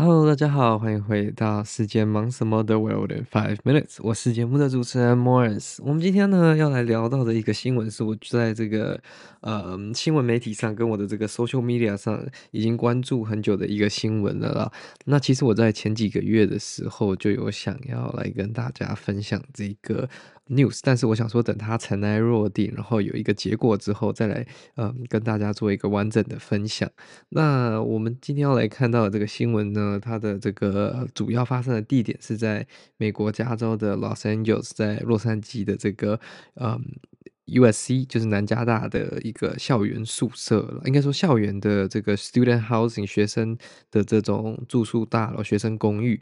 Hello，大家好，欢迎回到世界忙什么的 World in Five Minutes。我是节目的主持人 Morris。我们今天呢要来聊到的一个新闻，是我在这个呃新闻媒体上跟我的这个 social media 上已经关注很久的一个新闻了啦。那其实我在前几个月的时候就有想要来跟大家分享这个。news，但是我想说，等它尘埃落定，然后有一个结果之后，再来，嗯，跟大家做一个完整的分享。那我们今天要来看到的这个新闻呢，它的这个主要发生的地点是在美国加州的 Los Angeles，在洛杉矶的这个，嗯，USC，就是南加大的一个校园宿舍了，应该说校园的这个 student housing 学生的这种住宿大楼、学生公寓。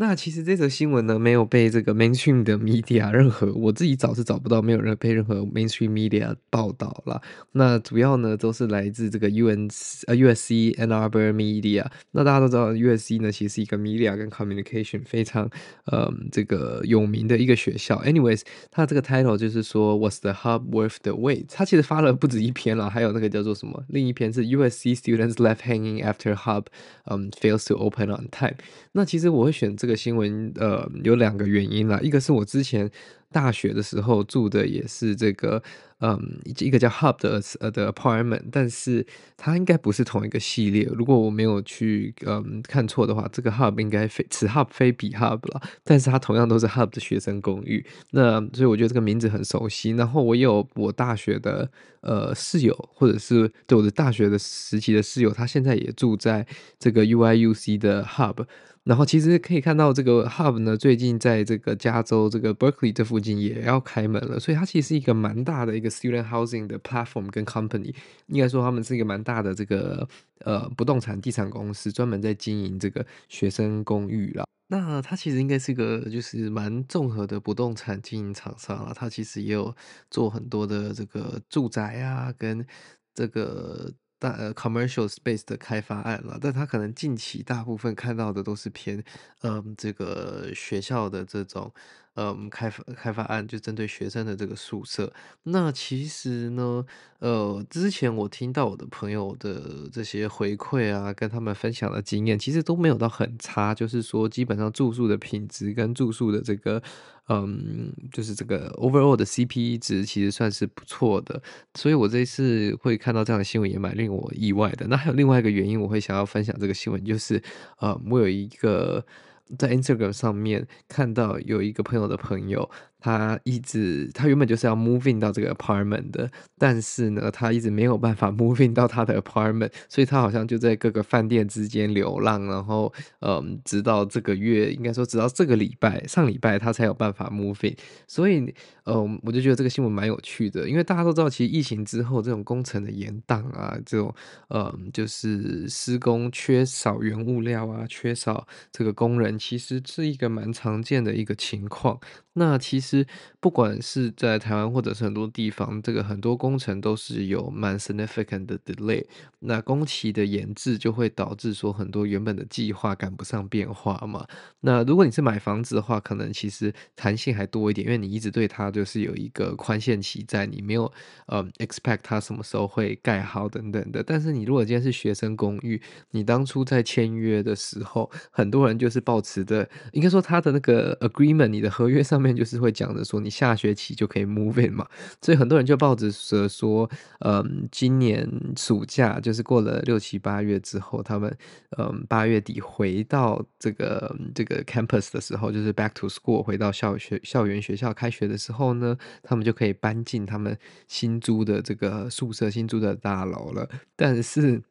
那其实这则新闻呢，没有被这个 mainstream 的 media 任何，我自己找是找不到，没有人被任何 mainstream media 报道了。那主要呢都是来自这个 UN 呃 USC Ann Arbor Media。那大家都知道 USC 呢其实是一个 media 跟 communication 非常呃这个有名的一个学校。Anyways，它这个 title 就是说 Was the hub worth the wait？它其实发了不止一篇了，还有那个叫做什么？另一篇是 USC students left hanging after hub 嗯、fails to open on time。那其实我会选这。这个新闻呃有两个原因啦，一个是我之前大学的时候住的也是这个嗯一个叫 Hub 的呃的 apartment，但是它应该不是同一个系列。如果我没有去嗯看错的话，这个 Hub 应该非此 Hub 非彼 Hub 了，但是它同样都是 Hub 的学生公寓。那所以我觉得这个名字很熟悉。然后我有我大学的呃室友，或者是对我的大学的时期的室友，他现在也住在这个 UIUC 的 Hub。然后其实可以看到，这个 Hub 呢，最近在这个加州这个 Berkeley 这附近也要开门了，所以它其实是一个蛮大的一个 student housing 的 platform 跟 company，应该说他们是一个蛮大的这个呃不动产地产公司，专门在经营这个学生公寓啦。那它其实应该是一个就是蛮综合的不动产经营厂商啊，它其实也有做很多的这个住宅啊，跟这个。大呃，commercial space 的开发案了，但他可能近期大部分看到的都是偏，嗯，这个学校的这种，嗯，开发开发案，就针对学生的这个宿舍。那其实呢，呃，之前我听到我的朋友的这些回馈啊，跟他们分享的经验，其实都没有到很差，就是说基本上住宿的品质跟住宿的这个。嗯，就是这个 overall 的 CP 值其实算是不错的，所以我这一次会看到这样的新闻也蛮令我意外的。那还有另外一个原因，我会想要分享这个新闻，就是呃，我有一个在 Instagram 上面看到有一个朋友的朋友。他一直，他原本就是要 moving 到这个 apartment 的，但是呢，他一直没有办法 moving 到他的 apartment，所以他好像就在各个饭店之间流浪，然后，嗯，直到这个月，应该说直到这个礼拜，上礼拜他才有办法 moving，所以，嗯，我就觉得这个新闻蛮有趣的，因为大家都知道，其实疫情之后这种工程的延宕啊，这种，嗯，就是施工缺少原物料啊，缺少这个工人，其实是一个蛮常见的一个情况。那其实其实不管是在台湾或者是很多地方，这个很多工程都是有蛮 significant 的 delay。那工期的延滞就会导致说很多原本的计划赶不上变化嘛。那如果你是买房子的话，可能其实弹性还多一点，因为你一直对它就是有一个宽限期在，你没有呃 expect 它什么时候会盖好等等的。但是你如果今天是学生公寓，你当初在签约的时候，很多人就是抱持的，应该说他的那个 agreement，你的合约上面。就是会讲的说，你下学期就可以 move in 嘛，所以很多人就抱着说，嗯，今年暑假就是过了六七八月之后，他们嗯八月底回到这个这个 campus 的时候，就是 back to school 回到校学校园学校开学的时候呢，他们就可以搬进他们新租的这个宿舍、新租的大楼了。但是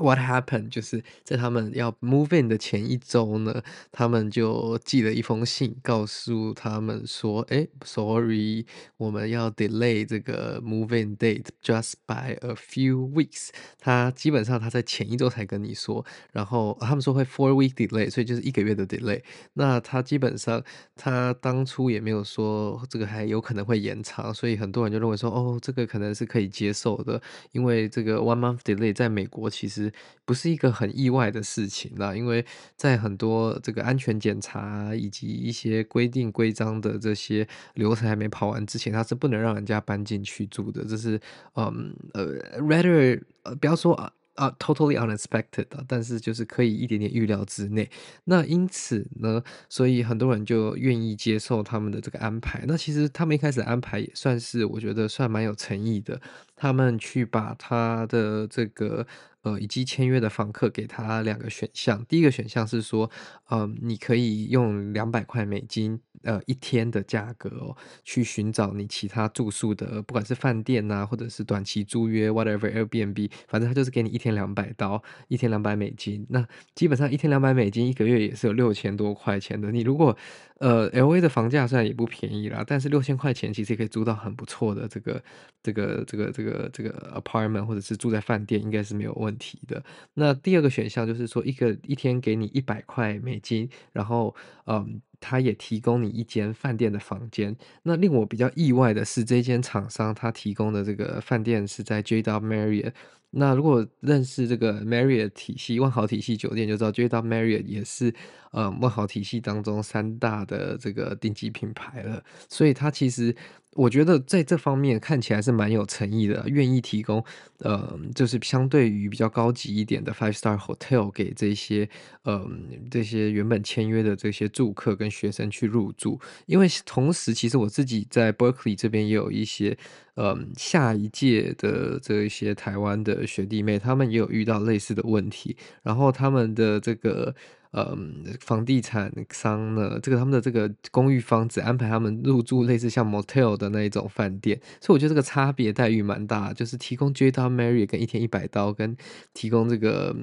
What happened？就是在他们要 move in 的前一周呢，他们就寄了一封信，告诉他们说：“哎，sorry，我们要 delay 这个 move in date just by a few weeks。”他基本上他在前一周才跟你说，然后他们说会 four week delay，所以就是一个月的 delay。那他基本上他当初也没有说这个还有可能会延长，所以很多人就认为说：“哦，这个可能是可以接受的，因为这个 one month delay 在美国其实。”不是一个很意外的事情啦，因为在很多这个安全检查以及一些规定规章的这些流程还没跑完之前，他是不能让人家搬进去住的。这是嗯呃，rather 呃，不要说啊。啊、，totally unexpected，但是就是可以一点点预料之内。那因此呢，所以很多人就愿意接受他们的这个安排。那其实他们一开始安排也算是，我觉得算蛮有诚意的。他们去把他的这个呃已经签约的房客给他两个选项。第一个选项是说，嗯、你可以用两百块美金。呃，一天的价格哦，去寻找你其他住宿的，不管是饭店呐、或者是短期租约，whatever Airbnb，反正他就是给你一天两百刀，一天两百美金。那基本上一天两百美金，一个月也是有六千多块钱的。你如果呃，LA 的房价虽然也不便宜啦，但是六千块钱其实也可以租到很不错的这个这个这个这个个这个 apartment，或者是住在饭店，应该是没有问题的。那第二个选项就是说，一个一天给你一百块美金，然后嗯。他也提供你一间饭店的房间。那令我比较意外的是，这间厂商他提供的这个饭店是在 JW Marriott。那如果认识这个 Marriott 体系、万豪体系酒店，就知道 JW Marriott 也是呃万豪体系当中三大的这个顶级品牌了。所以它其实。我觉得在这方面看起来是蛮有诚意的，愿意提供，呃，就是相对于比较高级一点的 five star hotel 给这些，呃，这些原本签约的这些住客跟学生去入住。因为同时，其实我自己在 Berkeley 这边也有一些，嗯，下一届的这一些台湾的学弟妹，他们也有遇到类似的问题，然后他们的这个。嗯，房地产商呢，这个他们的这个公寓房只安排他们入住类似像 motel 的那一种饭店，所以我觉得这个差别待遇蛮大，就是提供 j d a m a r r i 跟一天一百刀，跟提供这个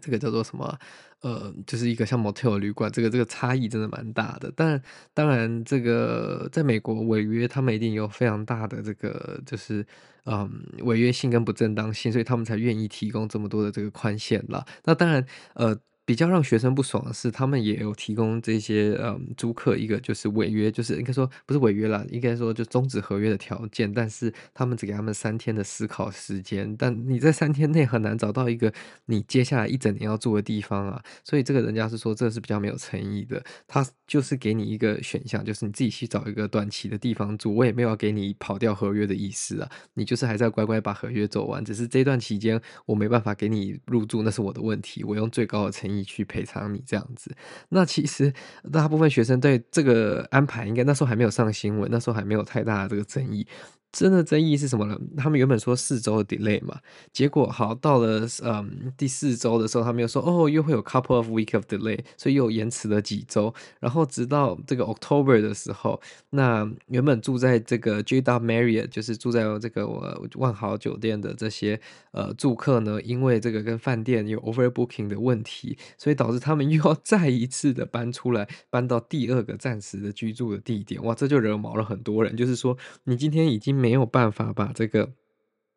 这个叫做什么，呃，就是一个像 motel 旅馆，这个这个差异真的蛮大的。但当然，这个在美国违约，他们一定有非常大的这个就是嗯违约性跟不正当性，所以他们才愿意提供这么多的这个宽限了。那当然，呃。比较让学生不爽的是，他们也有提供这些嗯租客一个就是违约，就是应该说不是违约啦，应该说就终止合约的条件。但是他们只给他们三天的思考时间，但你在三天内很难找到一个你接下来一整年要住的地方啊。所以这个人家是说这是比较没有诚意的。他就是给你一个选项，就是你自己去找一个短期的地方住，我也没有给你跑掉合约的意思啊。你就是还是要乖乖把合约走完，只是这段期间我没办法给你入住，那是我的问题，我用最高的诚意。去赔偿你这样子，那其实大部分学生对这个安排，应该那时候还没有上新闻，那时候还没有太大的这个争议。真的争议是什么呢？他们原本说四周的 delay 嘛，结果好到了嗯第四周的时候，他们又说哦又会有 couple of week of delay，所以又延迟了几周。然后直到这个 October 的时候，那原本住在这个 JW Marriott，就是住在这个我万豪酒店的这些呃住客呢，因为这个跟饭店有 overbooking 的问题，所以导致他们 又要再一次的搬出来，搬到第二个暂时的居住的地点。哇，这就惹毛了很多人，就是说你今天已经。没有办法把这个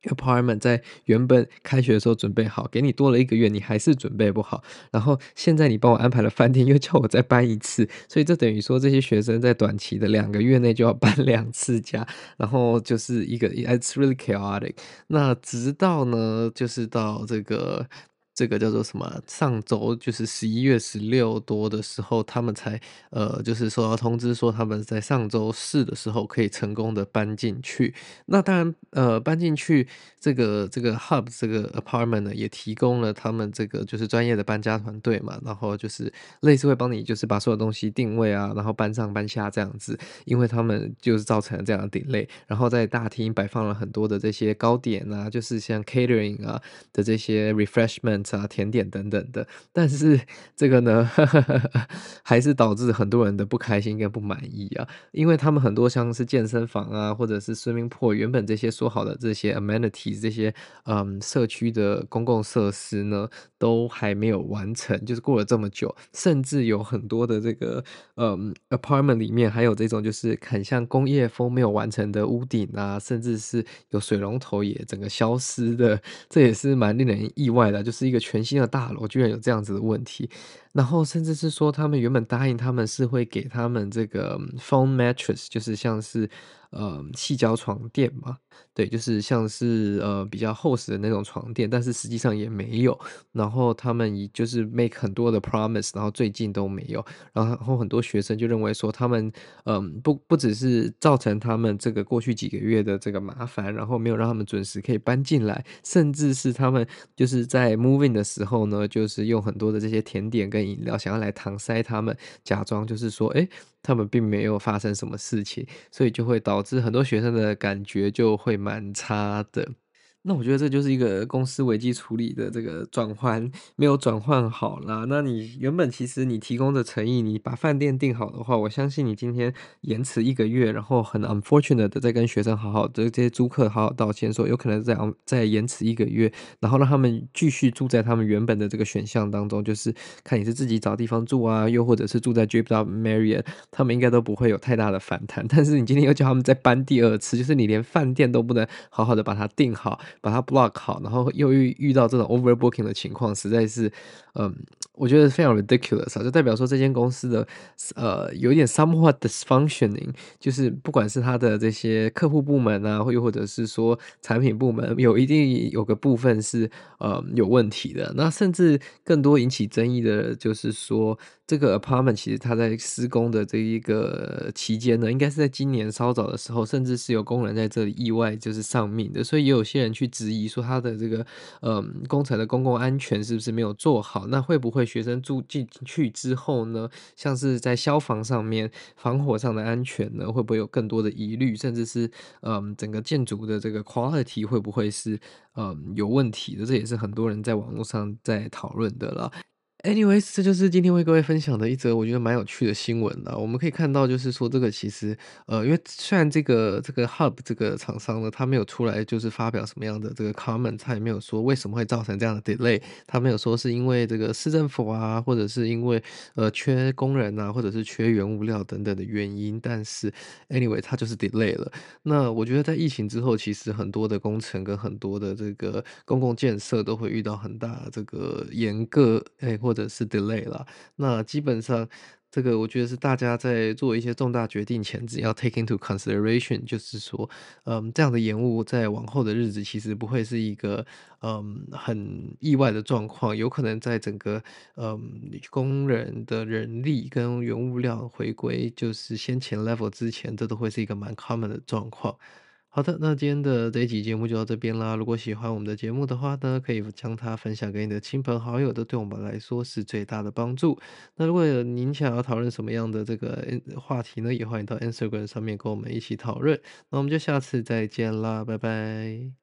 apartment 在原本开学的时候准备好，给你多了一个月，你还是准备不好。然后现在你帮我安排了饭店，又叫我再搬一次，所以这等于说这些学生在短期的两个月内就要搬两次家，然后就是一个 it's really chaotic。那直到呢，就是到这个。这个叫做什么？上周就是十一月十六多的时候，他们才呃，就是收到通知说他们在上周四的时候可以成功的搬进去。那当然，呃，搬进去这个这个 Hub 这个 Apartment 呢，也提供了他们这个就是专业的搬家团队嘛，然后就是类似会帮你就是把所有东西定位啊，然后搬上搬下这样子，因为他们就是造成了这样的鼎累。然后在大厅摆放了很多的这些糕点啊，就是像 Catering 啊的这些 Refreshment。茶、甜点等等的。但是这个呢，还是导致很多人的不开心跟不满意啊，因为他们很多像是健身房啊，或者是 swimming pool，原本这些说好的这些 amenities 这些嗯社区的公共设施呢，都还没有完成，就是过了这么久，甚至有很多的这个嗯 apartment 里面还有这种就是很像工业风没有完成的屋顶啊，甚至是有水龙头也整个消失的，这也是蛮令人意外的，就是一个全新的大楼居然有这样子的问题。然后甚至是说，他们原本答应他们是会给他们这个 foam mattress，就是像是呃矽胶床垫嘛，对，就是像是呃比较厚实的那种床垫，但是实际上也没有。然后他们以就是 make 很多的 promise，然后最近都没有。然后很多学生就认为说，他们嗯、不不只是造成他们这个过去几个月的这个麻烦，然后没有让他们准时可以搬进来，甚至是他们就是在 moving 的时候呢，就是用很多的这些甜点跟饮料想要来搪塞他们，假装就是说，哎，他们并没有发生什么事情，所以就会导致很多学生的感觉就会蛮差的。那我觉得这就是一个公司危机处理的这个转换没有转换好啦。那你原本其实你提供的诚意，你把饭店订好的话，我相信你今天延迟一个月，然后很 unfortunate 的再跟学生好好的这些租客好好道歉，说有可能再再延迟一个月，然后让他们继续住在他们原本的这个选项当中，就是看你是自己找地方住啊，又或者是住在 Drip Up Marriott，他们应该都不会有太大的反弹。但是你今天又叫他们再搬第二次，就是你连饭店都不能好好的把它订好。把它 block 好，然后又遇遇到这种 overbooking 的情况，实在是，嗯，我觉得非常 ridiculous 啊，就代表说这间公司的呃有点 somewhat dysfunctioning，就是不管是他的这些客户部门啊，或又或者是说产品部门，有一定有个部分是呃有问题的。那甚至更多引起争议的就是说，这个 apartment 其实它在施工的这一个期间呢，应该是在今年稍早的时候，甚至是有工人在这里意外就是丧命的，所以也有些人去质疑说他的这个嗯工程的公共安全是不是没有做好？那会不会学生住进去之后呢，像是在消防上面、防火上的安全呢，会不会有更多的疑虑？甚至是嗯整个建筑的这个 quality 会不会是嗯有问题的？这也是很多人在网络上在讨论的了。Anyways，这就是今天为各位分享的一则我觉得蛮有趣的新闻了。我们可以看到，就是说这个其实，呃，因为虽然这个这个 Hub 这个厂商呢，他没有出来就是发表什么样的这个 comment，他也没有说为什么会造成这样的 delay，他没有说是因为这个市政府啊，或者是因为呃缺工人啊，或者是缺原物料等等的原因。但是 Anyway，他就是 delay 了。那我觉得在疫情之后，其实很多的工程跟很多的这个公共建设都会遇到很大这个严格，哎或。或者是 delay 了，那基本上这个我觉得是大家在做一些重大决定前，只要 take into consideration，就是说，嗯，这样的延误在往后的日子其实不会是一个嗯很意外的状况，有可能在整个嗯工人的人力跟原物料回归就是先前 level 之前，这都会是一个蛮 common 的状况。好的，那今天的这一集节目就到这边啦。如果喜欢我们的节目的话呢，可以将它分享给你的亲朋好友，都对我们来说是最大的帮助。那如果有您想要讨论什么样的这个话题呢，也欢迎到 Instagram 上面跟我们一起讨论。那我们就下次再见啦，拜拜。